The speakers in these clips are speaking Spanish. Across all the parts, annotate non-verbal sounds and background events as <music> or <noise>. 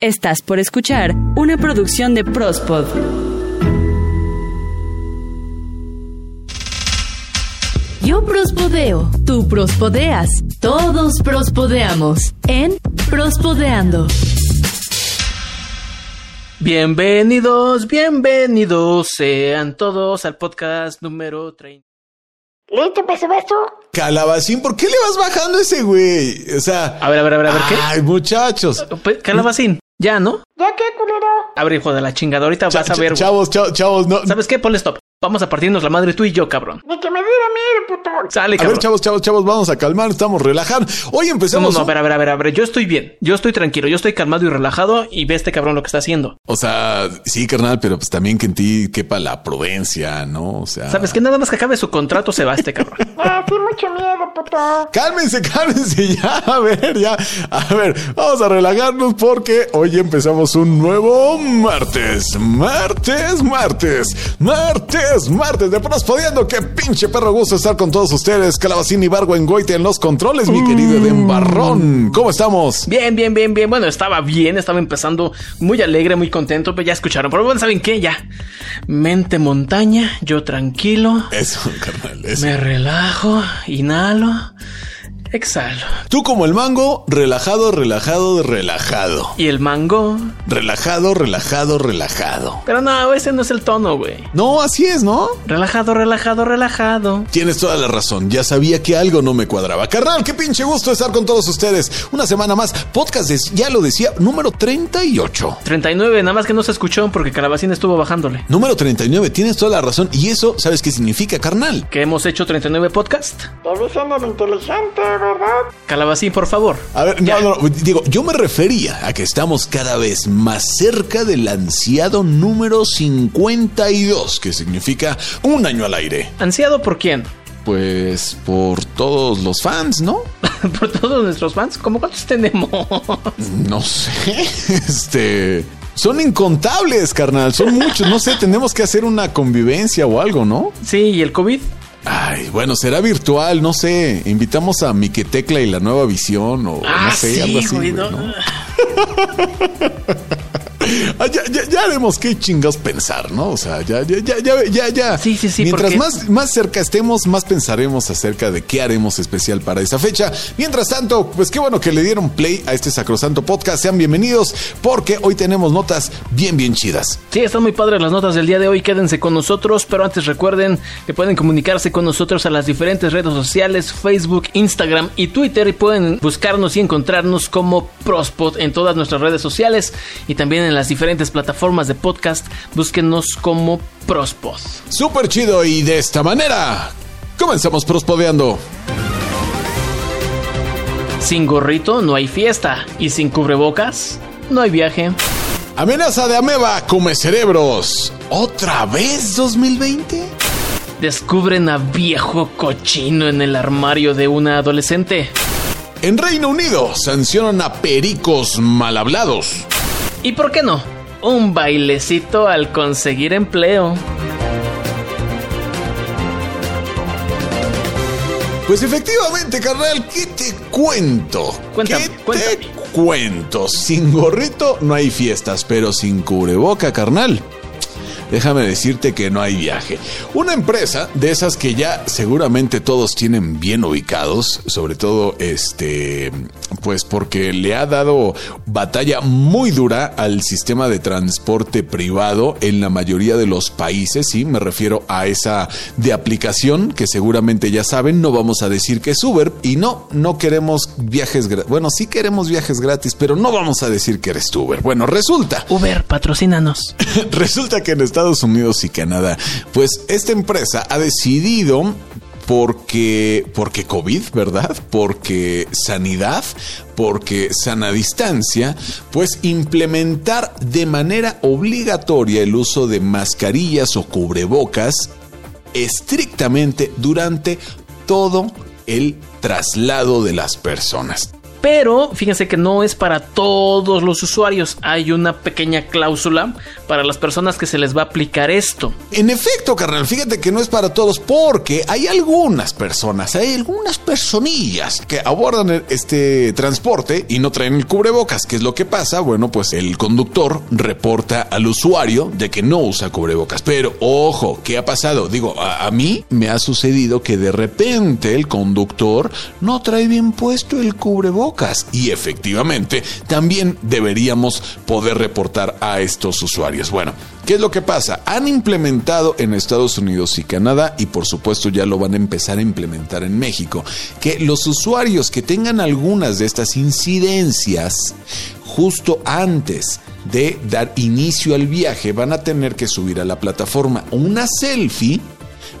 Estás por escuchar una producción de Prospod. Yo prospodeo, tú prospodeas, todos prospodeamos en Prospodeando. Bienvenidos, bienvenidos sean todos al podcast número 30. ¿Listo, peso beso? Calabacín, ¿por qué le vas bajando a ese güey? O sea. A ver, a ver, a ver, a ver, ¿qué? Ay, muchachos. Pues, Calabacín, ya, ¿no? ¿Ya qué, culero? A ver, hijo de la chingada, ahorita Cha- vas a ver. güey. Chavos, chavos, chavos, no. ¿Sabes qué? Ponle stop. Vamos a partirnos la madre tú y yo, cabrón. Ni que me diera miedo, puto. Sale, A cabrón. ver, chavos, chavos, chavos, vamos a calmar, estamos relajando. Hoy No, empezamos. no, a un- ver, a ver, a ver, a ver. Yo estoy bien. Yo estoy tranquilo. Yo estoy calmado y relajado. Y ve este cabrón lo que está haciendo. O sea, sí, carnal, pero pues también que en ti quepa la prudencia, ¿no? O sea. ¿Sabes qué? Nada más que acabe su contrato se va este cabrón. <laughs> Ah, sí, mucho miedo, puto. Cálmense, cálmense <laughs> ya. A ver, ya. A ver, vamos a relajarnos porque hoy empezamos un nuevo martes. Martes, martes. Martes, martes de Prospodiando. Qué pinche perro gusto estar con todos ustedes. Calabacín y Bargo en Goite en los controles, mi querido Eden Barrón. ¿Cómo estamos? Bien, bien, bien, bien. Bueno, estaba bien, estaba empezando muy alegre, muy contento, pero ya escucharon. Pero bueno, ¿saben qué? Ya. Mente montaña, yo tranquilo. Eso, <laughs> carnal. Eso. Me relajo, inhalo, exhalo. Tú como el mango, relajado, relajado, relajado. Y el mango. Relajado, relajado, relajado. Pero no, ese no es el tono, güey. No, así es, ¿no? Relajado, relajado, relajado. Tienes toda la razón, ya sabía que algo no me cuadraba. Carnal, qué pinche gusto estar con todos ustedes. Una semana más, podcast, de- ya lo decía, número 38. 39, nada más que no se escuchó porque Calabacín estuvo bajándole. Número 39, tienes toda la razón. Y eso, ¿sabes qué significa, carnal? Que hemos hecho 39 podcast. Te dicen el inteligente, ¿verdad? Calabacín, por favor. A ver, no, no, digo, yo me refería a que estamos cada vez más cerca del ansiado número 52, que significa un año al aire. ¿Ansiado por quién? Pues por todos los fans, ¿no? <laughs> por todos nuestros fans. ¿Cómo cuántos tenemos? No sé, <laughs> este... Son incontables, carnal, son muchos. No sé, tenemos que hacer una convivencia o algo, ¿no? sí, ¿y el COVID? Ay, bueno, será virtual, no sé. Invitamos a Miquetecla y la nueva visión o Ah, no sé, sí, algo así. güey, no. ¿no? <laughs> Ah, ya, ya, ya haremos qué chingados pensar, ¿no? O sea, ya, ya, ya, ya, ya, ya. Sí, sí, sí, Mientras porque- más, más cerca estemos, más pensaremos acerca de qué haremos especial para esa fecha. Mientras tanto, pues qué bueno que le dieron play a este sacrosanto podcast. Sean bienvenidos porque hoy tenemos notas bien, bien chidas. Sí, están muy padres las notas del día de hoy. Quédense con nosotros, pero antes recuerden que pueden comunicarse con nosotros a las diferentes redes sociales, Facebook, Instagram y Twitter. Y pueden buscarnos y encontrarnos como Prospod en todas nuestras redes sociales y también en las diferentes plataformas de podcast. Búsquenos como Prospod. Súper chido y de esta manera comenzamos prospodeando. Sin gorrito no hay fiesta y sin cubrebocas no hay viaje. Amenaza de ameba come cerebros. ¿Otra vez 2020? Descubren a viejo cochino en el armario de una adolescente. En Reino Unido sancionan a pericos mal hablados. ¿Y por qué no? Un bailecito al conseguir empleo. Pues efectivamente, carnal, ¿qué te cuento? Cuéntame, ¿Qué cuéntame. te cuento? Sin gorrito no hay fiestas, pero sin cubreboca, carnal. Déjame decirte que no hay viaje. Una empresa de esas que ya seguramente todos tienen bien ubicados, sobre todo este, pues porque le ha dado batalla muy dura al sistema de transporte privado en la mayoría de los países, sí, me refiero a esa de aplicación que seguramente ya saben, no vamos a decir que es Uber y no, no queremos viajes gratis. Bueno, sí queremos viajes gratis, pero no vamos a decir que eres Uber. Bueno, resulta Uber, patrocínanos. <laughs> Resulta que en Estados Unidos y Canadá, pues esta empresa ha decidido porque porque COVID, ¿verdad? Porque sanidad, porque sana distancia, pues implementar de manera obligatoria el uso de mascarillas o cubrebocas estrictamente durante todo el traslado de las personas. Pero fíjense que no es para todos los usuarios. Hay una pequeña cláusula para las personas que se les va a aplicar esto. En efecto, carnal, fíjate que no es para todos porque hay algunas personas, hay algunas personillas que abordan este transporte y no traen el cubrebocas. ¿Qué es lo que pasa? Bueno, pues el conductor reporta al usuario de que no usa cubrebocas. Pero ojo, ¿qué ha pasado? Digo, a, a mí me ha sucedido que de repente el conductor no trae bien puesto el cubrebocas y efectivamente también deberíamos poder reportar a estos usuarios. Bueno, ¿qué es lo que pasa? Han implementado en Estados Unidos y Canadá y por supuesto ya lo van a empezar a implementar en México que los usuarios que tengan algunas de estas incidencias justo antes de dar inicio al viaje van a tener que subir a la plataforma una selfie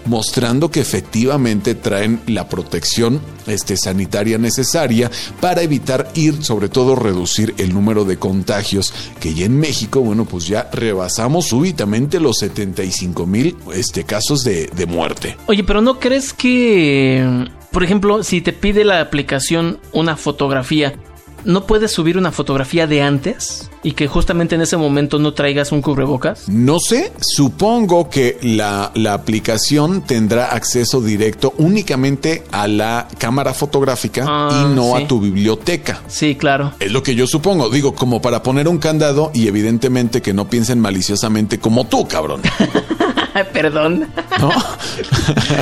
mostrando que efectivamente traen la protección este, sanitaria necesaria para evitar ir, sobre todo reducir el número de contagios que ya en México, bueno, pues ya rebasamos súbitamente los 75 mil este, casos de, de muerte. Oye, pero ¿no crees que, por ejemplo, si te pide la aplicación una fotografía, ¿no puedes subir una fotografía de antes? Y que justamente en ese momento no traigas un cubrebocas? No sé, supongo que la, la aplicación tendrá acceso directo únicamente a la cámara fotográfica Ah, y no sí. a tu biblioteca. Sí, claro. Es lo que yo supongo, digo, como para poner un candado y evidentemente que no piensen maliciosamente como tú, cabrón. <laughs> Perdón. ¿No? <laughs>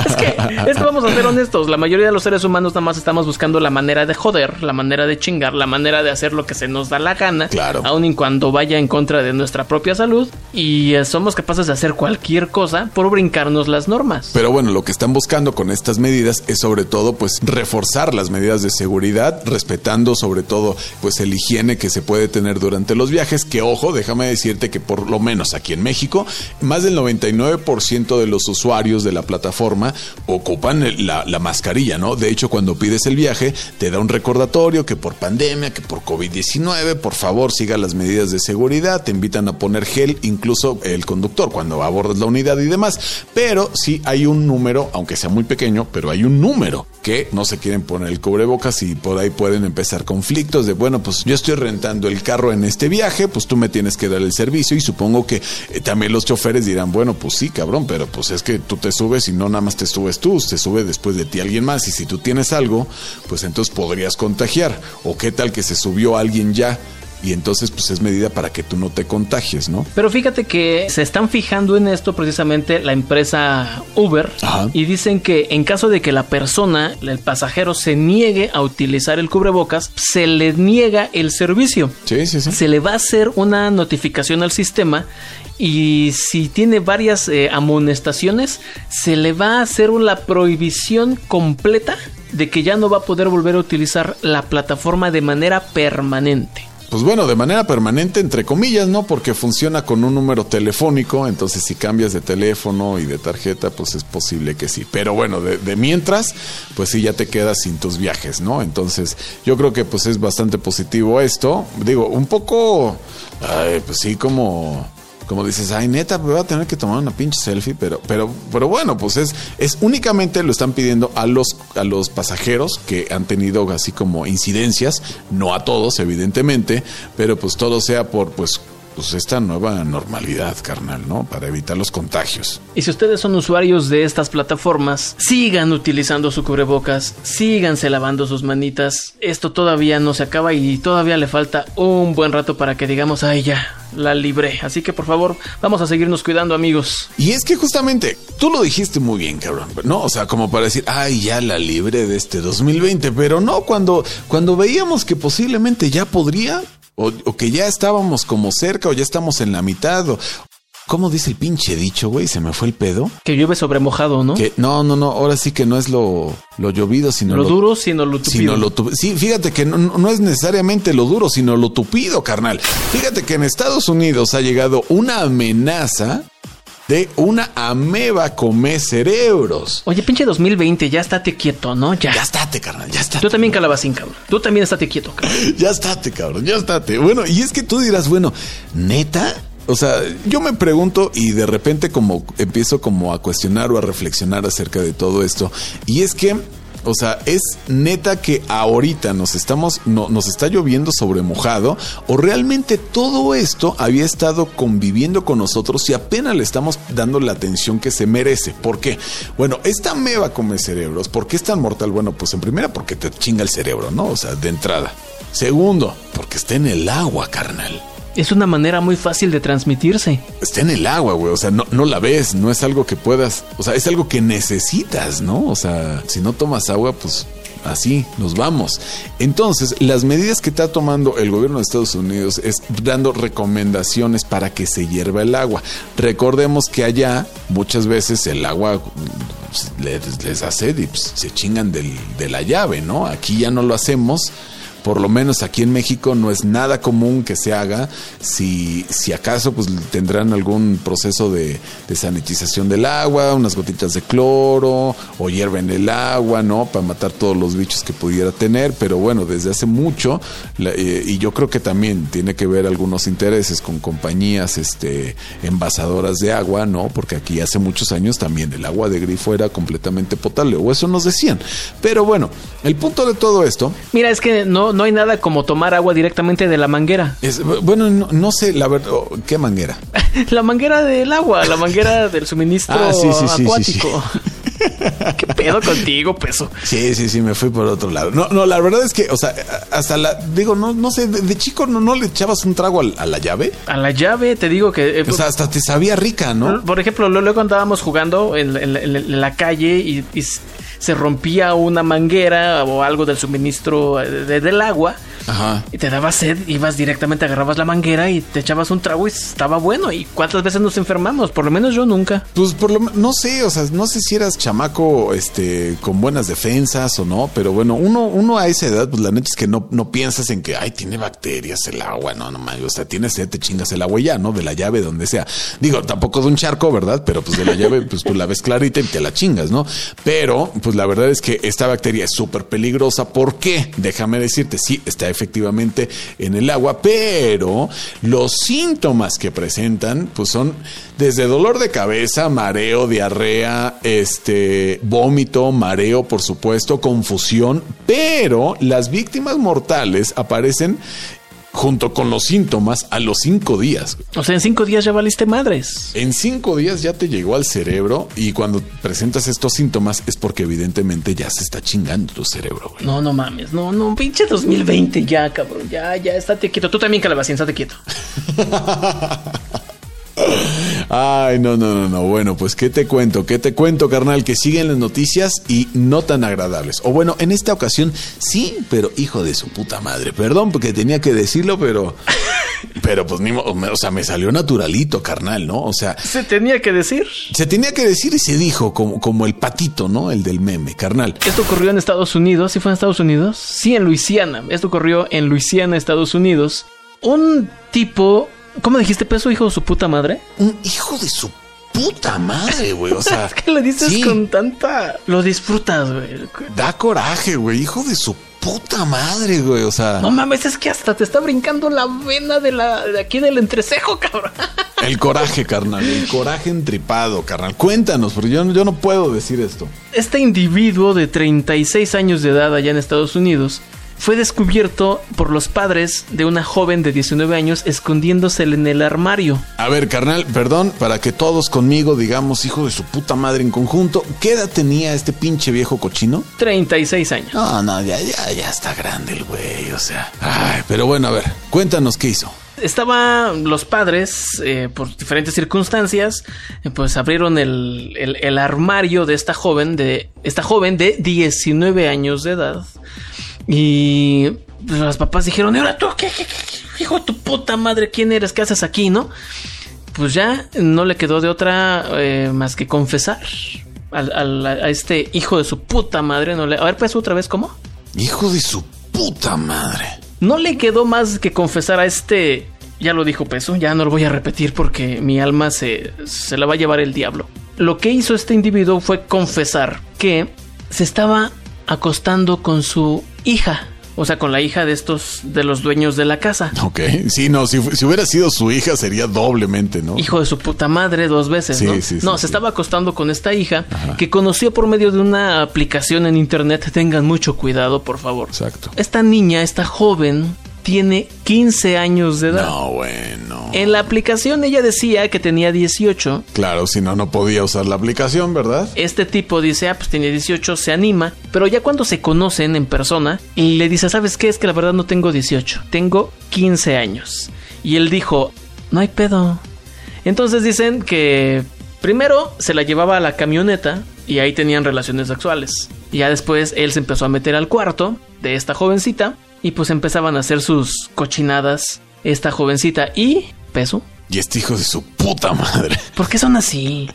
es, que, es que vamos a ser honestos, la mayoría de los seres humanos nada más estamos buscando la manera de joder, la manera de chingar, la manera de hacer lo que se nos da la gana, Claro. aun y cuando vaya en contra de nuestra propia salud, y eh, somos capaces de hacer cualquier cosa por brincarnos las normas. Pero bueno, lo que están buscando con estas medidas es sobre todo pues reforzar las medidas de seguridad, respetando sobre todo pues el higiene que se puede tener durante los viajes, que ojo, déjame decirte que por lo menos aquí en México, más del 99% de los usuarios de la plataforma ocupan la, la mascarilla, ¿no? De hecho, cuando pides el viaje, te da un recordatorio que por pandemia, que por COVID-19, por favor siga las medidas de seguridad, te invitan a poner gel, incluso el conductor cuando abordas la unidad y demás, pero sí hay un número, aunque sea muy pequeño, pero hay un número que no se quieren poner el cubrebocas y por ahí pueden empezar conflictos de, bueno, pues yo estoy rentando el carro en este viaje, pues tú me tienes que dar el servicio y supongo que eh, también los choferes dirán, bueno, pues sí, cabrón, pero pues es que tú te subes y no nada más te subes tú, te sube después de ti alguien más y si tú tienes algo, pues entonces podrías contagiar. O qué tal que se subió alguien ya y entonces pues es medida para que tú no te contagies, ¿no? Pero fíjate que se están fijando en esto precisamente la empresa Uber Ajá. y dicen que en caso de que la persona, el pasajero, se niegue a utilizar el cubrebocas, se le niega el servicio. Sí, sí, sí. Se le va a hacer una notificación al sistema y si tiene varias eh, amonestaciones, se le va a hacer una prohibición completa de que ya no va a poder volver a utilizar la plataforma de manera permanente. Pues bueno, de manera permanente, entre comillas, ¿no? Porque funciona con un número telefónico, entonces si cambias de teléfono y de tarjeta, pues es posible que sí. Pero bueno, de, de mientras, pues sí, ya te quedas sin tus viajes, ¿no? Entonces, yo creo que pues es bastante positivo esto. Digo, un poco, ay, pues sí, como... Como dices, ay, neta, voy a tener que tomar una pinche selfie, pero, pero, pero bueno, pues es, es únicamente lo están pidiendo a los, a los pasajeros que han tenido así como incidencias, no a todos, evidentemente, pero pues todo sea por, pues, pues esta nueva normalidad, carnal, ¿no? Para evitar los contagios. Y si ustedes son usuarios de estas plataformas, sigan utilizando su cubrebocas, síganse lavando sus manitas. Esto todavía no se acaba y todavía le falta un buen rato para que digamos, ay ya, la libré. Así que por favor, vamos a seguirnos cuidando amigos. Y es que justamente, tú lo dijiste muy bien, cabrón, ¿no? O sea, como para decir, ay, ya la libre de este 2020, pero no, cuando, cuando veíamos que posiblemente ya podría, o, o que ya estábamos como cerca, o ya estamos en la mitad, o... ¿Cómo dice el pinche dicho, güey? Se me fue el pedo. Que llueve sobre mojado, ¿no? Que no, no, no, ahora sí que no es lo, lo llovido, sino lo, duro, sino lo tupido. Sino lo tu- sí, fíjate que no, no es necesariamente lo duro, sino lo tupido, carnal. Fíjate que en Estados Unidos ha llegado una amenaza de una ameba come cerebros. Oye, pinche 2020, ya estate quieto, ¿no? Ya. Ya estate, carnal, ya estate. Tú también, calabacín, cabrón. Tú también estate quieto, cabrón. <laughs> Ya estate, cabrón, ya estate. Bueno, y es que tú dirás, bueno, neta. O sea, yo me pregunto y de repente como empiezo como a cuestionar o a reflexionar acerca de todo esto. Y es que O sea, es neta que ahorita nos estamos, no, nos está lloviendo sobre mojado, o realmente todo esto había estado conviviendo con nosotros y apenas le estamos dando la atención que se merece. ¿Por qué? Bueno, esta meba come cerebros. ¿Por qué es tan mortal? Bueno, pues en primera porque te chinga el cerebro, ¿no? O sea, de entrada. Segundo, porque está en el agua, carnal. Es una manera muy fácil de transmitirse. Está en el agua, güey. O sea, no, no la ves, no es algo que puedas. O sea, es algo que necesitas, ¿no? O sea, si no tomas agua, pues así nos vamos. Entonces, las medidas que está tomando el gobierno de Estados Unidos es dando recomendaciones para que se hierva el agua. Recordemos que allá muchas veces el agua pues, les, les y pues, se chingan de la llave, ¿no? Aquí ya no lo hacemos por lo menos aquí en México no es nada común que se haga. Si, si acaso, pues tendrán algún proceso de, de sanitización del agua, unas gotitas de cloro, o hierven el agua, ¿no? Para matar todos los bichos que pudiera tener. Pero bueno, desde hace mucho, eh, y yo creo que también tiene que ver algunos intereses con compañías este, envasadoras de agua, ¿no? Porque aquí hace muchos años también el agua de grifo era completamente potable, o eso nos decían. Pero bueno, el punto de todo esto Mira, es que no, no hay nada como tomar agua directamente de la manguera. Es, bueno, no, no sé, la verdad, oh, ¿qué manguera? <laughs> La manguera del agua, la manguera <laughs> del suministro Ah, sí, sí, sí, sí, acuático. <laughs> ¿Qué pedo contigo, peso? Sí, sí, sí, me fui por otro lado. No, no, la verdad es que, o sea, hasta la, digo, no, no sé, de, de chico no, no le echabas un trago al- a, la llave. A la llave, te digo que. eh, O sea, hasta te sabía rica, ¿no? Por ejemplo, lo- luego andábamos jugando en, la- en en la- en la calle y, se rompía una manguera o algo del suministro eh, de- del agua Ajá. y te daba sed, ibas directamente, agarrabas la manguera y te echabas un trago y estaba bueno. ¿Y cuántas veces nos enfermamos? Por lo menos yo nunca. Pues por lo no sé, o sea, no sé si eras chamaco este con buenas defensas o no, pero bueno, uno uno a esa edad pues la neta es que no no piensas en que ay, tiene bacterias el agua, no, no mames, o sea, tienes sed, te chingas el agua ya, ¿no? De la llave donde sea. Digo, tampoco de un charco, ¿verdad? Pero pues de la llave pues, pues la ves clarita y te la chingas, ¿no? Pero pues la verdad es que esta bacteria es súper peligrosa, ¿por qué? Déjame decirte, sí, está efectivamente en el agua, pero los síntomas que presentan pues son desde dolor de cabeza, mareo, diarrea, este, vómito, mareo, por supuesto, confusión, pero las víctimas mortales aparecen junto con los síntomas a los cinco días. O sea, en cinco días ya valiste madres. En cinco días ya te llegó al cerebro y cuando presentas estos síntomas es porque evidentemente ya se está chingando tu cerebro, güey. No, no mames, no, no, pinche 2020 ya, cabrón, ya, ya, estate quieto. Tú también, Calabacín, estate quieto. <laughs> Ay, no, no, no, no. Bueno, pues qué te cuento, qué te cuento, carnal, que siguen las noticias y no tan agradables. O bueno, en esta ocasión sí, pero hijo de su puta madre. Perdón porque tenía que decirlo, pero <laughs> pero pues ni o sea, me salió naturalito, carnal, ¿no? O sea, Se tenía que decir. se tenía que decir y se dijo como como el patito, ¿no? El del meme, carnal. Esto ocurrió en Estados Unidos. ¿Sí fue en Estados Unidos? Sí, en Luisiana. Esto ocurrió en Luisiana, Estados Unidos. Un tipo. ¿Cómo dijiste peso, hijo de su puta madre? Un hijo de su puta madre, güey, o sea, <laughs> Es que lo dices sí. con tanta. Lo disfrutas, güey. da coraje, güey, hijo de su puta madre, güey, o sea, No mames, es que hasta te está brincando la vena de la de aquí del entrecejo, cabrón. <laughs> El coraje, carnal. El coraje entripado, carnal. Cuéntanos, porque yo, yo no puedo decir esto. Este individuo de 36 años de edad allá en Estados Unidos fue descubierto por los padres de una joven de 19 años escondiéndose en el armario. A ver, carnal, perdón, para que todos conmigo digamos, hijo de su puta madre en conjunto, ¿qué edad tenía este pinche viejo cochino? 36 años. No, no, ya, ya, ya está grande el güey, o sea. Ay, pero bueno, a ver, cuéntanos qué hizo. Estaban los padres, eh, por diferentes circunstancias, eh, pues abrieron el, el- el armario de esta joven, de esta joven de 19 años de edad. Y los papás dijeron, ¿y ahora tú qué, qué- qué- hijo de tu puta madre? ¿Quién eres? ¿Qué haces aquí, no? Pues ya no le quedó de otra eh, más que confesar al- al- a este hijo de su puta madre. No le, a ver, pues otra vez, ¿cómo? Hijo de su puta madre. No le quedó más que confesar a este. Ya lo dijo Peso, ya no lo voy a repetir porque mi alma se, se la va a llevar el diablo. Lo que hizo este individuo fue confesar que se estaba acostando con su hija O sea, con la hija de estos, de los dueños de la casa. Ok, sí, no, si, hubiera sido su hija sería doblemente, ¿no? Hijo de su puta madre dos veces, Sí, ¿no? sí, sí, no, se estaba acostando con esta hija que conoció por medio de una aplicación en internet. Tengan mucho cuidado, por favor. Exacto. Esta niña, esta joven, tiene 15 años de edad. No, bueno. En la aplicación ella decía que tenía 18. Claro, si no, no podía usar la aplicación, ¿verdad? Este tipo dice, ah, pues tiene 18, se anima, pero ya cuando se conocen en persona, le dice, ¿sabes qué? Es que la verdad no tengo 18, tengo 15 años. Y él dijo, no hay pedo. Entonces dicen que primero se la llevaba a la camioneta y ahí tenían relaciones sexuales. Y ya después él se empezó a meter al cuarto de esta jovencita y pues empezaban a hacer sus cochinadas esta jovencita y peso. Y este hijo de su puta madre. ¿Por qué son así?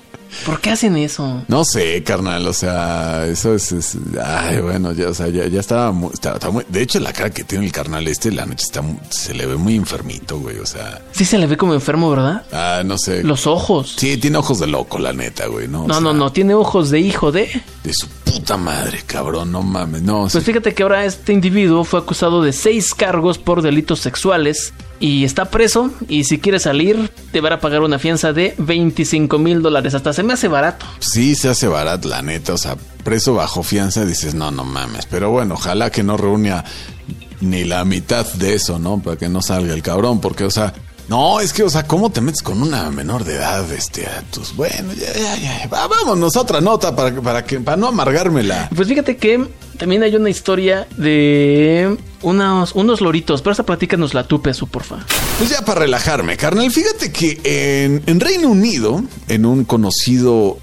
¿Por qué hacen eso? No sé, carnal, o sea, eso es, es- ay, bueno, ya, o sea, ya, ya estaba, muy, estaba- estaba muy- de hecho, la cara que tiene el carnal este, la noche está, se le ve muy enfermito, güey, o sea, Sí se le ve como enfermo, ¿verdad? ah, no sé. Los ojos. Sí, tiene ojos de loco, la neta, güey, ¿no? O No, sea, no, no, tiene ojos de hijo de. De su puta madre, cabrón, no mames, no. Pues sí. fíjate que ahora este individuo fue acusado de seis cargos por delitos sexuales y está preso y si quiere salir deberá pagar una fianza de 25 mil dólares. Hasta se me hace barato. Sí se hace barato, la neta, o sea, preso bajo fianza, dices, no, no mames, pero bueno, ojalá que no reúna ni la mitad de eso, ¿no? Para que no salga el cabrón, porque, o sea, no, es que, o sea, ¿cómo te metes con una menor de edad, este, a tus, bueno, ya, ya, ya, vámonos a otra nota para, que- para que, para no amargármela. Pues fíjate que también hay una historia de unos, unos loritos, pero esa platícanos la tú, Pesu, porfa. Pues ya para relajarme, carnal, fíjate que en, en Reino Unido, en un conocido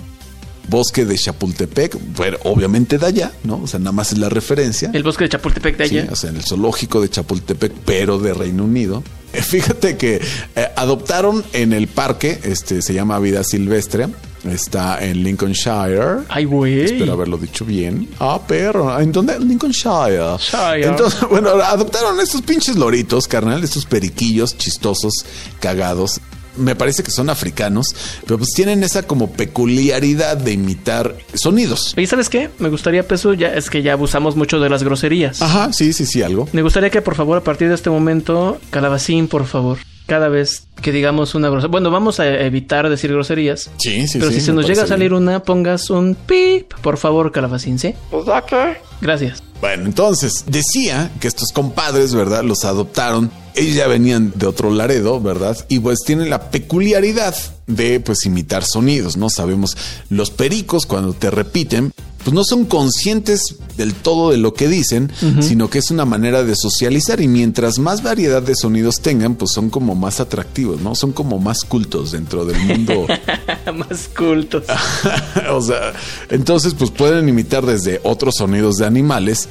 bosque de Chapultepec, bueno, obviamente de allá, ¿no? O sea, nada más es la referencia. El bosque de Chapultepec de Sí, allá. o sea, en el zoológico de Chapultepec, pero de Reino Unido. <laughs> Fíjate que eh, adoptaron en el parque, este se llama Vida Silvestre, está en Lincolnshire. Ay, güey. Espero haberlo dicho bien. Ah, perro. ¿En dónde? Lincolnshire. Shire. Entonces, <laughs> bueno, adoptaron estos pinches loritos, carnal, estos periquillos chistosos, cagados. Me parece que son africanos, pero pues tienen esa como peculiaridad de imitar sonidos. Oye, ¿sabes qué? Me gustaría, Pesu, ya es que ya abusamos mucho de las groserías. Ajá, sí, sí, sí, algo. Me gustaría que por favor a partir de este momento, calabacín, por favor, cada vez que digamos una grosería, bueno, vamos a evitar decir groserías. Sí, sí, pero sí, si se nos llega a salir bien. una, pongas un pip, por favor, calabacín, ¿sí? Pues que. Gracias. Bueno, entonces decía que estos compadres, ¿verdad? Los adoptaron. Ellos ya venían de otro Laredo, ¿verdad? Y pues tienen la peculiaridad de pues imitar sonidos, ¿no? Sabemos, los pericos cuando te repiten, pues no son conscientes del todo de lo que dicen, sino que es una manera de socializar y mientras más variedad de sonidos tengan, pues son como más atractivos, ¿no? Son como más cultos dentro del mundo. <laughs> <laughs> Más cultos. <laughs> o sea, entonces pues pueden imitar desde otros sonidos de animales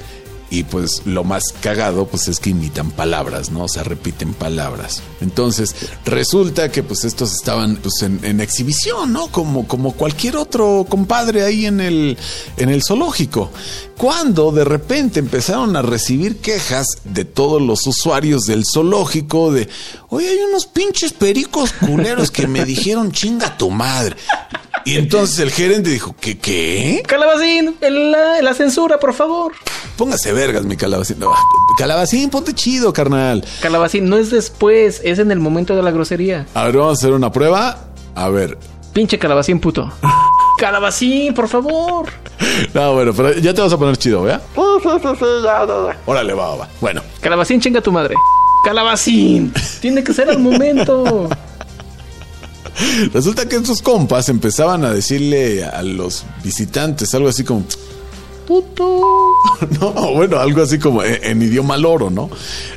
y pues lo más cagado pues es que imitan palabras, ¿no? O sea, repiten palabras. Entonces resulta que pues estos estaban pues en, en exhibición, ¿no? Como, como cualquier otro compadre ahí en el, en el zoológico. Cuando de repente empezaron a recibir quejas de todos los usuarios del zoológico de, oye, hay unos pinches pericos culeros que me dijeron chinga tu madre. Y entonces el gerente dijo, ¿qué qué? Calabacín, la, la censura, por favor. Póngase vergas, mi calabacín. No, calabacín, ponte chido, carnal. Calabacín, no es después, es en el momento de la grosería. A ver, vamos a hacer una prueba. A ver. Pinche calabacín puto. <laughs> Calabacín, por favor. No, bueno, pero ya te vas a poner chido, ya. Órale, va, va, va. Bueno, Calabacín, chinga tu madre. Calabacín. Tiene que ser al momento. <laughs> resulta que estos compas empezaban a decirle a los visitantes algo así como... Puto. <laughs> No, bueno, algo así como en, idioma loro, ¿no?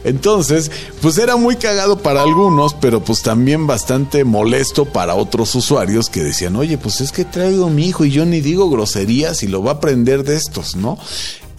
Entonces, pues era muy cagado para algunos, pero pues también bastante molesto para otros usuarios que decían, oye, pues es que traigo a mi hijo y yo ni digo groserías y lo va a aprender de estos, ¿no?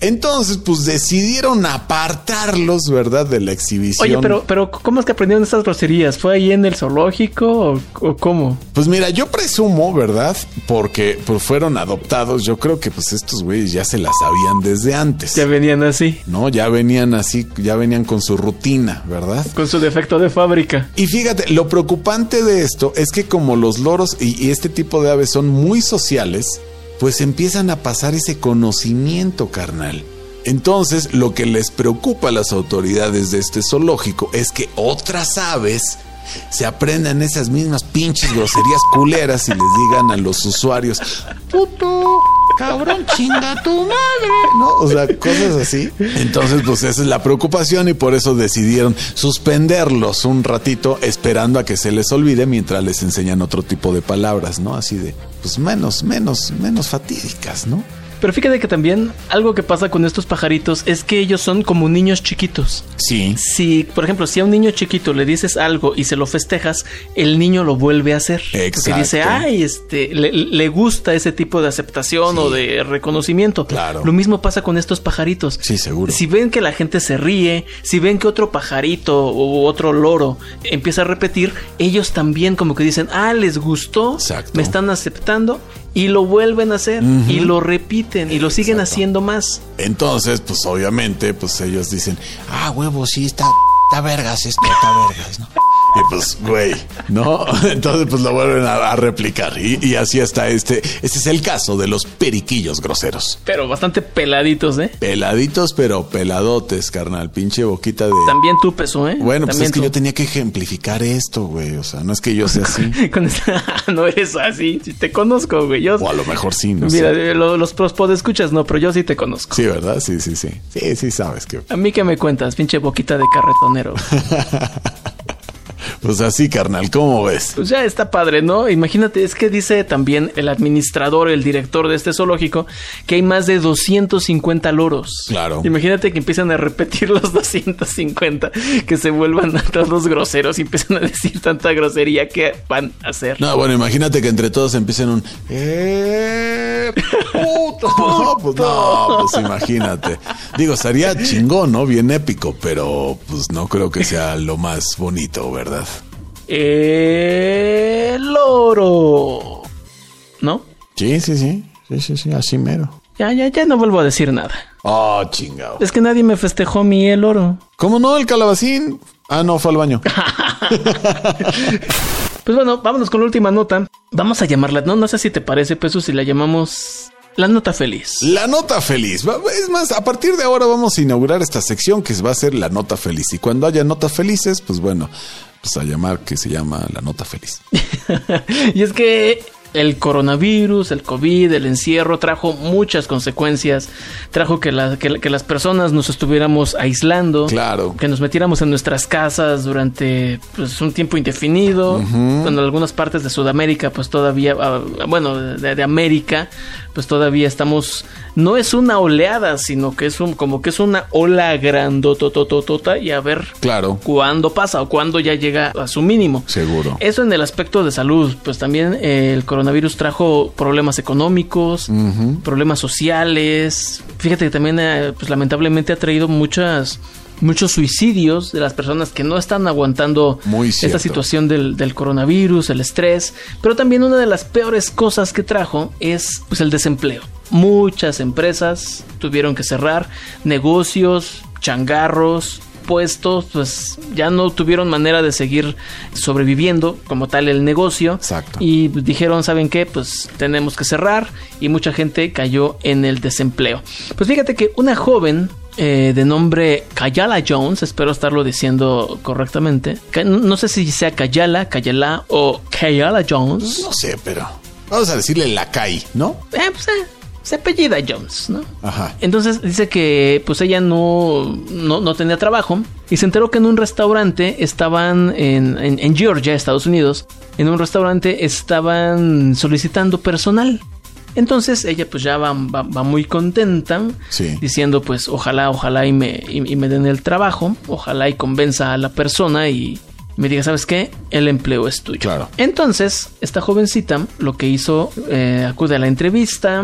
Entonces, pues decidieron apartarlos, ¿verdad? De la exhibición. Oye, pero, pero ¿cómo es que aprendieron estas groserías? ¿Fue ahí en el zoológico o, o cómo? Pues mira, yo presumo, ¿verdad? Porque pues, fueron adoptados. Yo creo que pues estos güeyes ya se las sabían desde antes. Ya venían así, ¿No? Ya venían así, ya venían con su rutina, ¿verdad? con su defecto de fábrica. Y fíjate, lo preocupante de esto es que como los loros y, y este tipo de aves son muy sociales, pues empiezan a pasar ese conocimiento, carnal. Entonces, lo que les preocupa a las autoridades de este zoológico es que otras aves se aprendan esas mismas pinches groserías culeras y les digan a los usuarios, puto, cabrón, chinga tu madre, ¿no? O sea, cosas así. Entonces, pues esa es la preocupación y por eso decidieron suspenderlos un ratito esperando a que se les olvide mientras les enseñan otro tipo de palabras, ¿no? Así de, pues menos, menos, menos fatídicas, ¿no? Pero fíjate que también algo que pasa con estos pajaritos es que ellos son como niños chiquitos. Sí. Si, por ejemplo, si a un niño chiquito le dices algo y se lo festejas, el niño lo vuelve a hacer. Exacto. Porque dice, ay, este, le, le gusta ese tipo de aceptación o de reconocimiento. Claro. Lo mismo pasa con estos pajaritos. Sí, seguro. Si ven que la gente se ríe, si ven que otro pajarito u otro loro empieza a repetir, ellos también como que dicen, ah, les gustó, Exacto. me están aceptando y lo vuelven a hacer y lo repiten y lo siguen Exacto. haciendo más. Entonces, pues obviamente, pues ellos dicen, ah, huevo, sí, está, está vergas esto, está vergas, ¿no? Y pues, güey, ¿no? <laughs> Entonces, pues lo vuelven a, a replicar. Y, y así está este. Este es el caso de los periquillos groseros. Pero bastante peladitos, ¿eh? Peladitos, pero peladotes, carnal. Pinche boquita de. También tú peso, ¿eh? Bueno, pues También es que tú. yo tenía que ejemplificar esto, güey. O sea, no es que yo sea así. <laughs> <laughs> No eres así, si te conozco, güey. Yo, o a lo mejor sí, no mira, sé. eh, lo- los prospod escuchas, no, pero yo sí te conozco. Sí, ¿verdad? Sí, sí, sí. Sí, sí, sabes que. A mí que me cuentas, pinche boquita de carretonero. Pues así, carnal, ¿cómo ves? Pues ya está padre, ¿no? Imagínate, es que dice también el administrador, el director de este zoológico, que hay más de 250 loros. Claro. Imagínate que empiezan a repetir los 250, que se vuelvan a <laughs> todos groseros y empiezan a decir tanta grosería que van a hacer. No, bueno, imagínate que entre todos empiecen un. ¡Eh! ¡Puto! <laughs> No, <laughs> pues no, pues imagínate. Digo, estaría chingón, ¿no? Bien épico, pero pues no creo que sea lo más bonito, ¿verdad? El loro. ¿No? Sí, sí, sí. Sí, sí, sí, así mero. Ya, ya, ya no vuelvo a decir nada. Oh, chingado. Es que nadie me festejó mi el oro. ¿Cómo no? El calabacín. Ah, no, fue al baño. <laughs> Pues bueno, vámonos con la última nota. Vamos a llamarla, no, no sé si te parece, Peso, si la llamamos la nota feliz. La nota feliz. Es más, a partir de ahora vamos a inaugurar esta sección que va a ser la nota feliz. Y cuando haya notas felices, pues bueno, pues a llamar que se llama la nota feliz. <laughs> y es que el coronavirus, el COVID, el encierro trajo muchas consecuencias. Trajo que, la- que- que las personas nos estuviéramos aislando. Claro. Que nos metiéramos en nuestras casas durante pues, un tiempo indefinido. En algunas partes de Sudamérica, pues todavía, ah, bueno, de, de América, pues todavía estamos. No es una oleada, sino que es un, como que es una ola grandotototota y a ver Claro. cuándo pasa o cuándo ya llega a su mínimo. Seguro. Eso en el aspecto de salud, pues también eh, el coronavirus trajo problemas económicos, problemas sociales. Fíjate que también, eh, pues lamentablemente ha traído muchas muchos suicidios de las personas que no están aguantando Muy esta situación del, del coronavirus, el estrés, pero también una de las peores cosas que trajo es pues el desempleo. Muchas empresas tuvieron que cerrar, negocios, changarros, puestos, pues ya no tuvieron manera de seguir sobreviviendo como tal el negocio. Exacto. Y dijeron, ¿saben qué? Pues tenemos que cerrar y mucha gente cayó en el desempleo. Pues fíjate que una joven eh, de nombre Kayala Jones, espero estarlo diciendo correctamente. No sé si sea Kayala, Kayala o Kayala Jones. No sé, pero vamos a decirle la CAI, ¿no? Eh, pues, eh, se apellida Jones, ¿no? Ajá. Entonces dice que pues ella no, no, no tenía trabajo y se enteró que en un restaurante estaban en, en- en Georgia, Estados Unidos, en un restaurante estaban solicitando personal. Entonces ella pues ya va, va- va muy contenta, Sí. diciendo pues ojalá, ojalá y me, y- y me den el trabajo, ojalá y convenza a la persona y me diga, ¿sabes qué? El empleo es tuyo. Claro. Entonces, esta jovencita lo que hizo, eh, acude a la entrevista,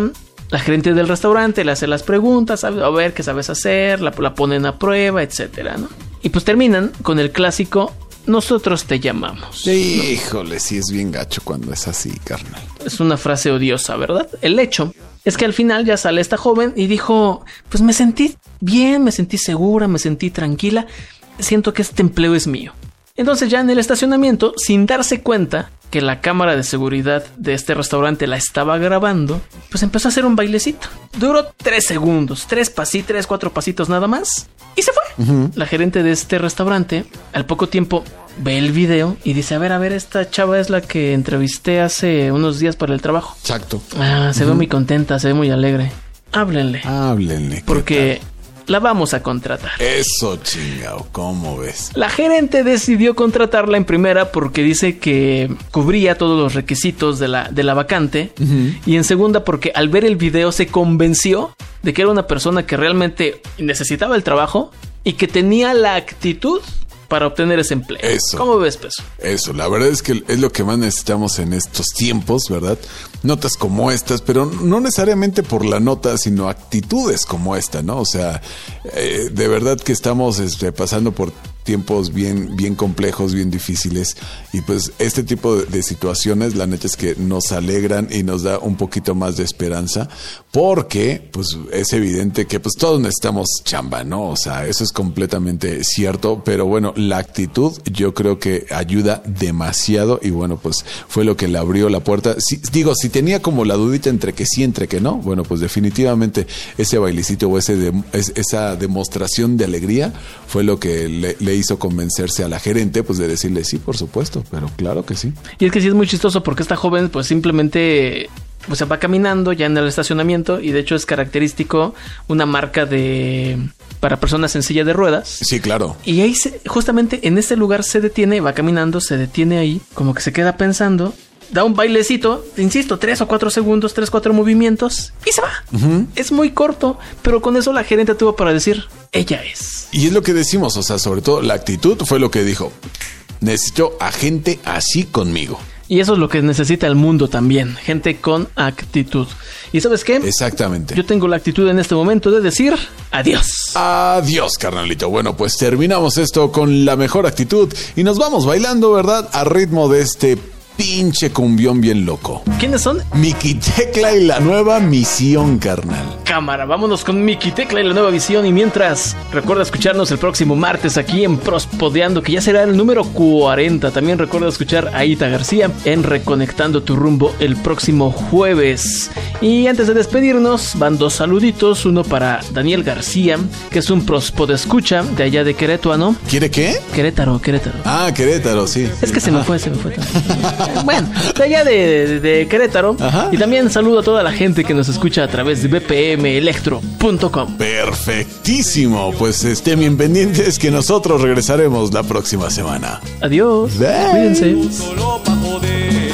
la gerente del restaurante le hace las preguntas, a ver qué sabes hacer, la, la ponen a prueba, etcétera, ¿no? Y pues terminan con el clásico, nosotros te llamamos. Híjole, sí es bien gacho cuando es así, carnal. Es una frase odiosa, ¿verdad? El hecho es que al final ya sale esta joven y dijo, pues me sentí bien, me sentí segura, me sentí tranquila, siento que este empleo es mío. Entonces ya en el estacionamiento, sin darse cuenta, que la cámara de seguridad de este restaurante la estaba grabando, pues empezó a hacer un bailecito. Duró tres segundos, tres pasitos, tres, cuatro pasitos nada más. Y se fue. La gerente de este restaurante, al poco tiempo, ve el video y dice, a ver, a ver, esta chava es la que entrevisté hace unos días para el trabajo. Exacto. Ah, se ve muy contenta, se ve muy alegre. Háblenle. Háblenle. ¿qué porque la vamos a contratar. Eso, chingao, ¿cómo ves? La gerente decidió contratarla en primera porque dice que cubría todos los requisitos de la, de la vacante. Y en segunda porque al ver el video se convenció de que era una persona que realmente necesitaba el trabajo y que tenía la actitud para obtener ese empleo. Eso. ¿Cómo ves, Peso? Eso, la verdad es que es lo que más necesitamos en estos tiempos, ¿verdad? Notas como estas, pero no necesariamente por la nota, sino actitudes como esta, ¿no? O sea, eh, de verdad que estamos este, pasando por tiempos bien, bien complejos, bien difíciles. Y pues este tipo de, de situaciones, la neta es que nos alegran y nos da un poquito más de esperanza, porque pues es evidente que pues todos necesitamos chamba, ¿no? O sea, eso es completamente cierto, pero bueno, la actitud yo creo que ayuda demasiado y bueno, pues fue lo que le abrió la puerta. Digo, si tenía como la dudita entre que sí, entre que no, bueno, pues definitivamente ese bailecito o ese es- esa demostración de alegría fue lo que le, le hizo convencerse a la gerente, pues de decirle sí, por supuesto, pero claro que sí. Y es que sí es muy chistoso porque esta joven pues simplemente pues, se va caminando ya en el estacionamiento y de hecho es característico una marca de para personas en silla de ruedas. Sí, claro. Y ahí se- justamente en este lugar se detiene, va caminando, se detiene ahí, como que se queda pensando, da un bailecito, insisto, tres o cuatro segundos, tres, cuatro movimientos y se va. Es muy corto, pero con eso la gerente tuvo para decir, ella es. Y es lo que decimos, o sea, sobre todo la actitud fue lo que dijo. Necesito a gente así conmigo. Y eso es lo que necesita el mundo también, gente con actitud. ¿Y sabes qué? Exactamente. Yo tengo la actitud en este momento de decir adiós. Adiós, carnalito. Bueno, pues terminamos esto con la mejor actitud y nos vamos bailando, ¿verdad? A ritmo de este pinche cumbión bien loco. ¿Quiénes son? Miki Tecla y la nueva misión, carnal. Cámara, vámonos con Miki Tecla y la nueva visión. Y mientras, recuerda escucharnos el próximo martes aquí en Prospodeando, que ya será el número 40. También recuerda escuchar a Ita García en Reconectando tu rumbo el próximo jueves. Y antes de despedirnos, van dos saluditos. Uno para Daniel García, que es un Prospod escucha de allá de Querétaro, ¿Quiere qué? Querétaro, Querétaro. Ah, Querétaro, sí. Es que se me fue, se me fue. <laughs> bueno, de allá de, de- de Querétaro. Ajá. Y también saludo a toda la gente que nos escucha a través de bpmelectro.com. Perfectísimo. Pues estén bien pendientes que nosotros regresaremos la próxima semana. Adiós. Bye. Cuídense.